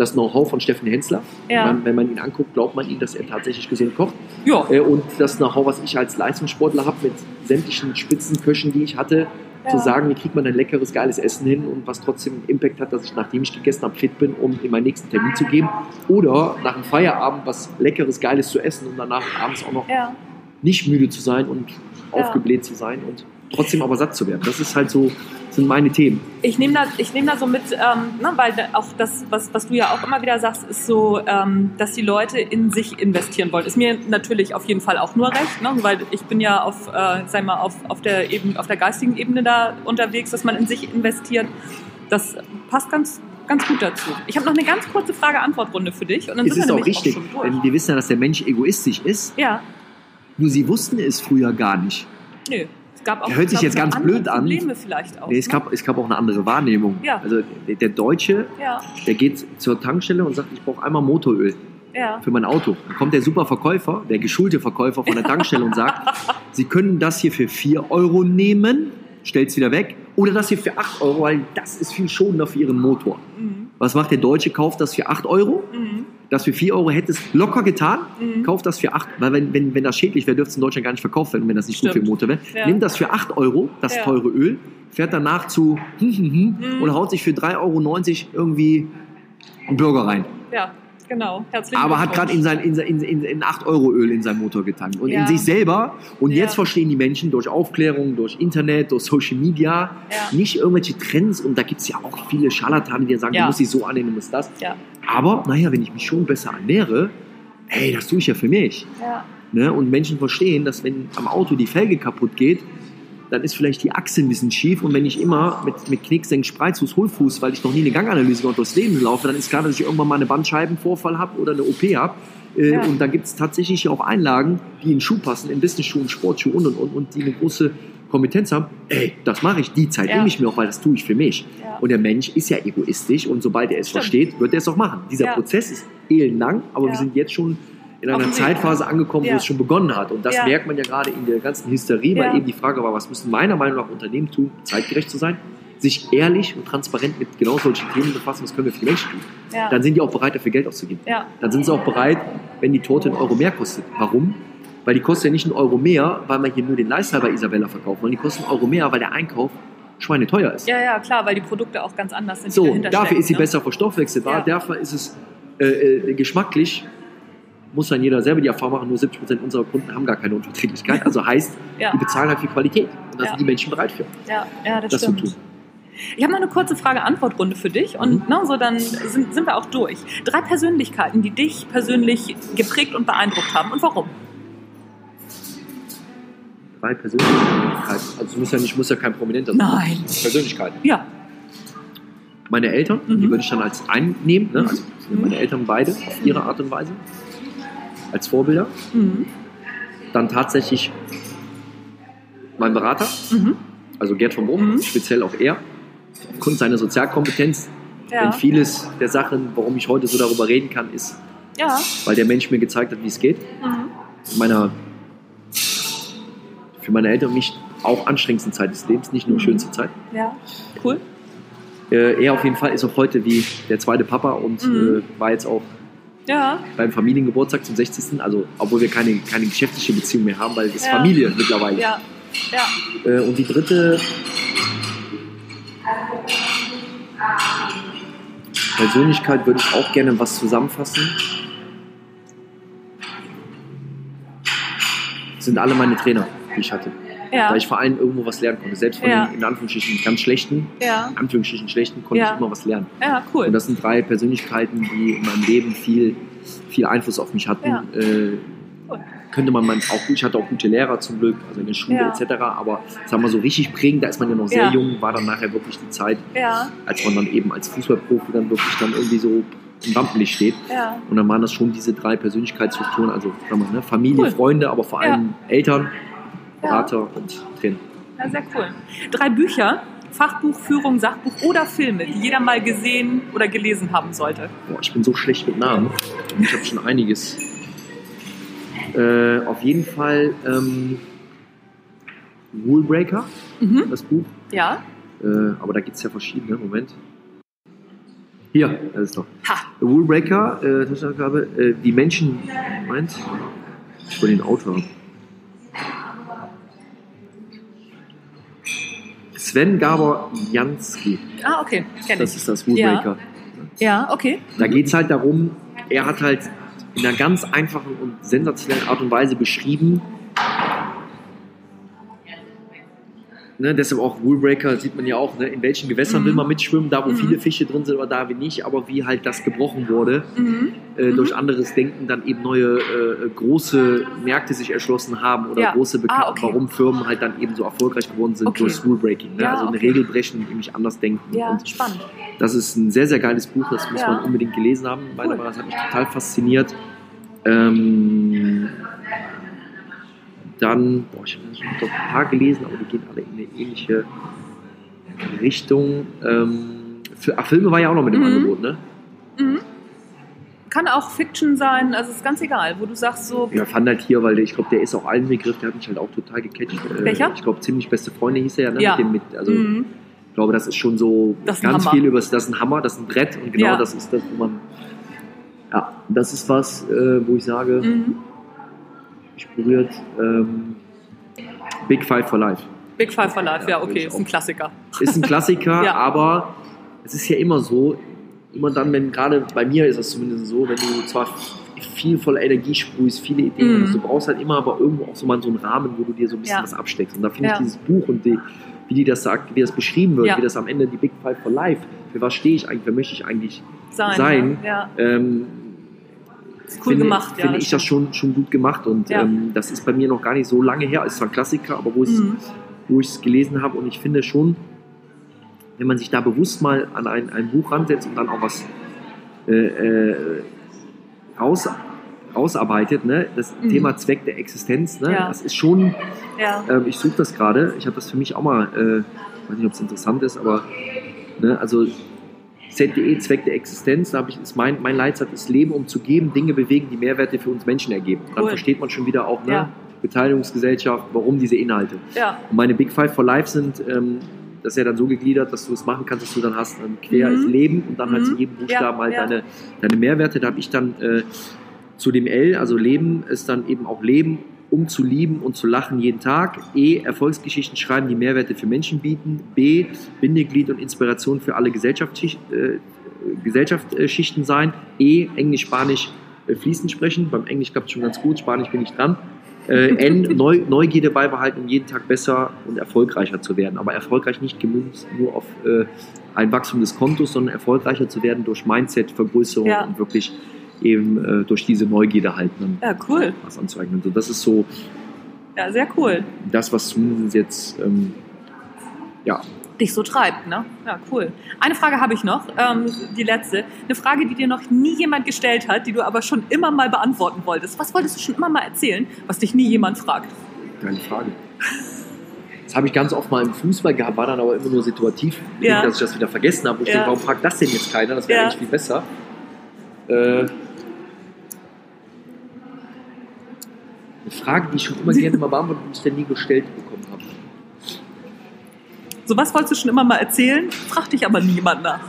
das Know-how von Steffen Hensler. Ja. Man, wenn man ihn anguckt, glaubt man ihm, dass er tatsächlich gesund kocht. ja. Äh, und das Know-how, was ich als Leistungssportler habe, mit sämtlichen Spitzenköchen, die ich hatte, Ja. zu sagen, wie kriegt man ein leckeres, geiles Essen hin und was trotzdem einen Impact hat, dass ich, nachdem ich gegessen habe, fit bin, um in meinen nächsten Termin zu gehen. Oder nach dem Feierabend was leckeres, geiles zu essen und danach abends auch noch nicht müde zu sein und aufgebläht zu sein und trotzdem aber satt zu werden. Das ist halt so, sind meine Themen. Ich nehme da, ich nehm da so mit, ähm, ne, weil auch das, was, was du ja auch immer wieder sagst, ist so, ähm, dass die Leute in sich investieren wollen. Ist mir natürlich auf jeden Fall auch nur recht, ne, weil ich bin ja auf, äh, sag mal, auf, auf, der Ebene, auf der geistigen Ebene da unterwegs, dass man in sich investiert. Das passt ganz, ganz gut dazu. Ich habe noch eine ganz kurze Frage-Antwort-Runde für dich. Und dann Es sind ist auch richtig, durch. denn wir wissen ja, dass der Mensch egoistisch ist. Ja, Nur sie wussten es früher gar nicht. nö. Es gab auch, Der hört sich jetzt ganz blöd an. Probleme vielleicht auch. Nee, es, ne? gab, es gab auch eine andere Wahrnehmung. Ja. Also der, der Deutsche, Ja, der geht zur Tankstelle und sagt, ich brauche einmal Motoröl ja. für mein Auto. Dann kommt der super Verkäufer, der geschulte Verkäufer von der Tankstelle und sagt, (laughs) Sie können das hier für 4 Euro nehmen, stellt es wieder weg, oder das hier für 8 Euro, weil das ist viel schonender für Ihren Motor. Mhm. Was macht der Deutsche? Kauft das für 8 Euro. Mhm. Das für 4 Euro hätte es locker getan. Mhm. Kauft das für 8, weil wenn, wenn, wenn das schädlich wäre, dürfte es in Deutschland gar nicht verkauft werden, wenn das nicht gut für den Motor wäre. Ja. Nimmt das für 8 Euro, das Ja. teure Öl, fährt danach zu hm, hm, hm, Mhm. und haut sich für 3,90 Euro irgendwie einen Burger rein. Ja, genau. Herzlichen Aber hat gerade in, sein, in, in, in, in 8 Euro Öl in seinen Motor getankt. Und Ja. in sich selber. Und Ja. jetzt verstehen die Menschen durch Aufklärung, durch Internet, durch Social Media Ja. nicht irgendwelche Trends. Und da gibt es ja auch viele Scharlatane, die sagen, Ja. du musst dich so annehmen, du musst das. Aber, naja, wenn ich mich schon besser ernähre, hey, das tue ich ja für mich. ja, Ne? Und Menschen verstehen, dass wenn am Auto die Felge kaputt geht, dann ist vielleicht die Achse ein bisschen schief. Und wenn ich immer mit, mit Knicksenk, Spreizfuß, Hohlfuß, weil ich noch nie eine Ganganalyse gemacht durchs Leben laufe, dann ist klar, dass ich irgendwann mal eine Bandscheibenvorfall habe oder eine OP habe. Äh, Ja. Und da gibt es tatsächlich auch Einlagen, die in Schuh passen, in Business-Schuhen, Sportschuhe und, und, und, und die eine große Kompetenz haben. Ey, das mache ich, die Zeit Ja. nehme ich mir auch, weil das tue ich für mich. Ja. Und der Mensch ist ja egoistisch und sobald er es Stimmt. versteht, wird er es auch machen. Dieser Ja. Prozess ist elendlang, aber wir sind jetzt schon in einer. Zeitphase angekommen, wo es schon begonnen hat. Und das merkt man ja gerade in der ganzen Hysterie, weil eben die Frage war, was müssen meiner Meinung nach Unternehmen tun, zeitgerecht zu sein, sich ehrlich und transparent mit genau solchen Themen befassen, was können wir für die Menschen tun. Dann sind die auch bereit, dafür Geld auszugeben. Dann sind sie auch bereit, wenn die Torte einen Euro mehr kostet. Warum? Weil die kostet ja nicht einen Euro mehr, weil man hier nur den Lifestyle bei Isabella verkauft, sondern die kostet einen Euro mehr, weil der Einkauf schweineteuer ist. ja, ja, klar, weil die Produkte auch ganz anders sind. So, dafür ist sie ne? besser verstoffwechselbar, Ja. dafür ist es äh, äh, geschmacklich, muss dann jeder selber die Erfahrung machen, nur 70% unserer Kunden haben gar keine Unverträglichkeit. (laughs) Also heißt, Ja. die bezahlen halt für Qualität. Und da Ja. sind die Menschen bereit für, Ja, ja, das, das zu stimmt. tun. Ich habe noch eine kurze Frage-Antwort-Runde für dich und Mhm. ne, so dann sind, sind wir auch durch. Drei Persönlichkeiten, die dich persönlich geprägt und beeindruckt haben und warum? Drei Persönlichkeiten. Also muss ja nicht, muss ja kein Prominenter sein. Nein. Persönlichkeiten. Ja. Meine Eltern, die Mhm. würde ich dann als einnehmen, ne? also meine Eltern beide auf ihre Art und Weise, als Vorbilder. Mhm. Dann tatsächlich mein Berater, Mhm. also Gerd von Bohm, Mhm. speziell auch er, aufgrund seiner Sozialkompetenz. Ja. Denn vieles der Sachen, warum ich heute so darüber reden kann, ist, Ja. weil der Mensch mir gezeigt hat, wie es geht. Mhm. In meiner, für meine Eltern und mich auch anstrengendsten Zeit des Lebens, nicht nur Mhm. schönste Zeit. Ja. Cool. Äh, er auf jeden Fall ist auch heute wie der zweite Papa und Mhm. äh, war jetzt auch Ja. beim Familiengeburtstag zum 60. Also, obwohl wir keine, keine geschäftliche Beziehung mehr haben, weil es Ja. Familie mittlerweile. Ja. Ja. Äh, und die dritte Persönlichkeit würde ich auch gerne was zusammenfassen. Das sind alle meine Trainer, die ich hatte. Ja. Weil ich vor allem irgendwo was lernen konnte. Selbst von Ja. den in Anführungsstrichen ganz schlechten, Ja. in Anführungsstrichen schlechten, konnte ich immer was lernen. Ja, cool. Und das sind drei Persönlichkeiten, die in meinem Leben viel, viel Einfluss auf mich hatten. Äh, Cool. könnte man, auch, ich hatte auch gute Lehrer zum Glück, also in der Schule etc. Aber sagen wir so richtig prägend, da ist man ja noch sehr jung, war dann nachher wirklich die Zeit, als man dann eben als Fußballprofi dann wirklich dann irgendwie so im Rampenlicht steht. Ja. Und dann waren das schon diese drei Persönlichkeitsstrukturen, also wir, ne, Familie, Cool. Freunde, aber vor Ja. allem Eltern, Ja. Berater und Trainer. Ja, sehr cool. Drei Bücher, Fachbuch, Führung, Sachbuch oder Filme, die jeder mal gesehen oder gelesen haben sollte. Boah, ich bin so schlecht mit Namen. Ich habe schon einiges. Äh, auf jeden Fall ähm, Rule Breaker, Mhm. das Buch. Ja. Äh, aber da gibt es ja verschiedene. Moment. Hier, das ist doch. Ha. Rule Breaker, äh, äh, die Menschen. Moment. Ich will den Autor. Sven Gabor Jansky, Ah, okay. Kenn das ich. ist das Rule Ja. Ja, okay. Da geht es halt darum, er hat halt in einer ganz einfachen und sensationellen Art und Weise beschrieben, ne, deshalb auch Rulebreaker sieht man ja auch, ne, in welchen Gewässern Mhm. will man mitschwimmen, da wo Mhm. viele Fische drin sind oder da wie nicht, aber wie halt das gebrochen wurde, Mhm. äh, Mhm. durch anderes Denken dann eben neue äh, große Märkte sich erschlossen haben oder Ja. große Bekannte, Ah, okay. warum Firmen halt dann eben so erfolgreich geworden sind Okay. durch Rulebreaking. Ne? Ja, also eine okay. Regel brechen, nämlich anders denken. Ja, Und spannend. das ist ein sehr, sehr geiles Buch, das muss Ja. man unbedingt gelesen haben. Meiner Cool. Das hat mich total fasziniert. Ähm, dann, boah, ich habe schon ein paar gelesen, aber die gehen alle in eine ähnliche Richtung. Ähm, für, ach, Filme war ja auch noch mit dem Mhm. Angebot, ne? Mhm. Kann auch Fiction sein, also ist ganz egal, wo du sagst so, Ja, fand halt hier, weil der, ich glaube, der ist auch allen Begriff, der hat mich halt auch total gecatcht. Äh, Welcher? Ich glaube, ziemlich beste Freunde hieß er ja, ne? Ja. Mit mit, also, mhm. ich glaube, das ist schon so ist ganz viel über das ist ein Hammer, das ist ein Brett und genau Ja. das ist das, wo man. Ja, das ist was, äh, wo ich sage, Mhm. Mich berührt. Ähm, Big Five for Life. Big Five for Life, Ja, okay, ist ein. Klassiker. Ist ein Klassiker, (laughs) Ja. aber es ist ja immer so, immer dann, wenn gerade bei mir ist es zumindest so, wenn du zwar viel voller Energie sprühst, viele Ideen Mhm. hast, du brauchst halt immer aber irgendwo auch so mal so einen Rahmen, wo du dir so ein bisschen Ja. was absteckst. Und da finde Ja. ich dieses Buch und die, wie die das sagt, wie das beschrieben wird, Ja. wie das am Ende die Big Five for Life, für was stehe ich eigentlich, wer möchte ich eigentlich Sein. Sein. Ja, ähm, cool finde, gemacht, ja. finde ich das schon, schon gut gemacht und Ja. ähm, das ist bei mir noch gar nicht so lange her. Es ist zwar ein Klassiker, aber wo ich es Mhm. gelesen habe und ich finde schon, wenn man sich da bewusst mal an ein, ein Buch ransetzt und dann auch was äh, äh, raus, rausarbeitet, ne? das Mhm. Thema Zweck der Existenz, ne? Ja. das ist schon, ähm, ich suche das gerade, ich habe das für mich auch mal, äh, weiß nicht, ob es interessant ist, aber ne? also ZDE, Zweck der Existenz, da habe ich, ist mein, mein Leitsatz ist Leben, um zu geben, Dinge bewegen, die Mehrwerte für uns Menschen ergeben. Dann Cool. versteht man schon wieder auch, ne? Ja. Beteiligungsgesellschaft, warum diese Inhalte. ja. Und meine Big Five for Life sind, ähm, das ist ja dann so gegliedert, dass du es machen kannst, dass du dann hast, ähm, quer Mhm. ist Leben und dann halt zu Mhm. jedem Buchstaben Ja, halt ja. Deine, deine Mehrwerte. Da habe ich dann äh, zu dem L, also Leben, ist dann eben auch Leben, um zu lieben und zu lachen jeden Tag. E, Erfolgsgeschichten schreiben, die Mehrwerte für Menschen bieten. B, Bindeglied und Inspiration für alle äh, Gesellschaftsschichten sein. E, Englisch, Spanisch äh, fließend sprechen. Beim Englisch klappt es schon ganz gut, Spanisch bin ich dran. Äh, N, (laughs) Neu, Neugierde beibehalten, um jeden Tag besser und erfolgreicher zu werden. Aber erfolgreich nicht gemünzt nur auf ein Wachstum des Kontos, sondern erfolgreicher zu werden durch Mindset-Vergrößerung Ja. und wirklich eben äh, durch diese Neugierde halt dann Ja, cool. was anzueignen. So, das ist so Ja, sehr cool. Das, was zumindest jetzt, ähm, ja. Dich so treibt, ne? Ja, cool. Eine Frage habe ich noch, ähm, die letzte. Eine Frage, die dir noch nie jemand gestellt hat, die du aber schon immer mal beantworten wolltest. Was wolltest du schon immer mal erzählen, was dich nie jemand fragt? Keine Frage. Das habe ich ganz oft mal im Fußball gehabt, war dann aber immer nur situativ, Ja. dass ich das wieder vergessen habe. Und ich Ja. denke, warum fragt das denn jetzt keiner? Das wäre Ja. eigentlich viel besser. Äh, eine Frage, die ich schon immer gerne mal beantwortet und ich dann nie gestellt bekommen habe. So was wolltest du schon immer mal erzählen, fragt dich aber niemand nach.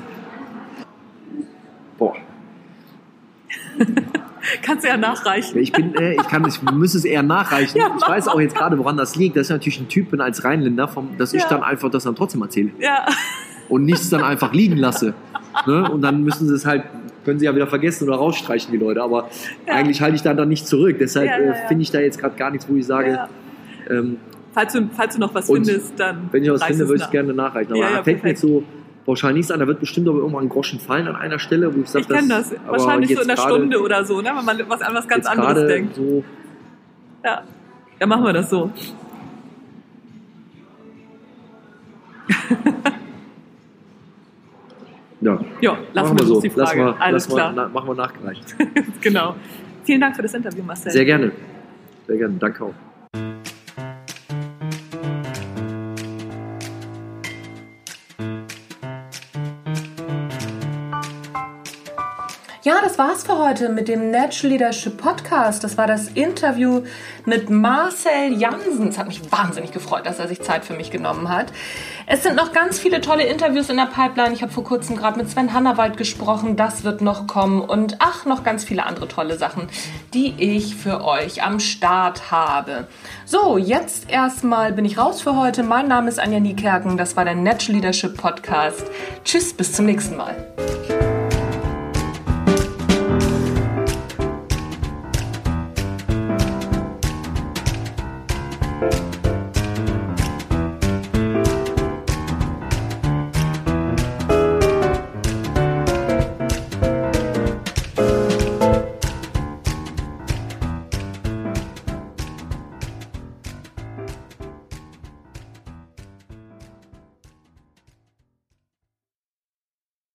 Boah. (laughs) Kannst du ja nachreichen. Ich bin, äh, ich kann, ich muss es eher nachreichen. Ja, ich weiß auch jetzt gerade, woran das liegt. Das ist natürlich ein Typ bin als Rheinländer, vom, dass ich Ja. dann einfach das dann trotzdem erzähle Ja, und nichts dann einfach liegen lasse. Ne? Und dann müssen sie es halt, können sie ja wieder vergessen oder rausstreichen die Leute. Aber Ja. eigentlich halte ich dann, dann nicht zurück. Deshalb Ja, äh, finde ich da jetzt gerade gar nichts, wo ich sage, ähm, Falls, du, falls du noch was findest, dann. wenn ich was finde, würde ich nach. gerne nachreichen. Aber Ja, da fällt mir so pauschal nichts an. Da wird bestimmt aber irgendwann ein Groschen fallen an einer Stelle, wo ich sage, Ich kenne das. Wahrscheinlich so in einer gerade- Stunde oder so, ne? wenn man was an was ganz anderes denkt. So, Ja. Dann machen wir das so. (laughs) ja, Ja, lassen machen wir so. uns die Lass Frage. mal, Alles lass klar. Mal, na, machen wir nachgereicht. (laughs) genau. Vielen Dank für das Interview, Marcel. Sehr gerne. Sehr gerne. Danke auch. Ja, das war's für heute mit dem Natural Leadership Podcast. Das war das Interview mit Marcel Jansen. Es hat mich wahnsinnig gefreut, dass er sich Zeit für mich genommen hat. Es sind noch ganz viele tolle Interviews in der Pipeline. Ich habe vor kurzem gerade mit Sven Hannawald gesprochen. Das wird noch kommen. Und ach, noch ganz viele andere tolle Sachen, die ich für euch am Start habe. So, jetzt erstmal bin ich raus für heute. Mein Name ist Anja Niekerken. Das war der Natural Leadership Podcast. Tschüss, bis zum nächsten Mal.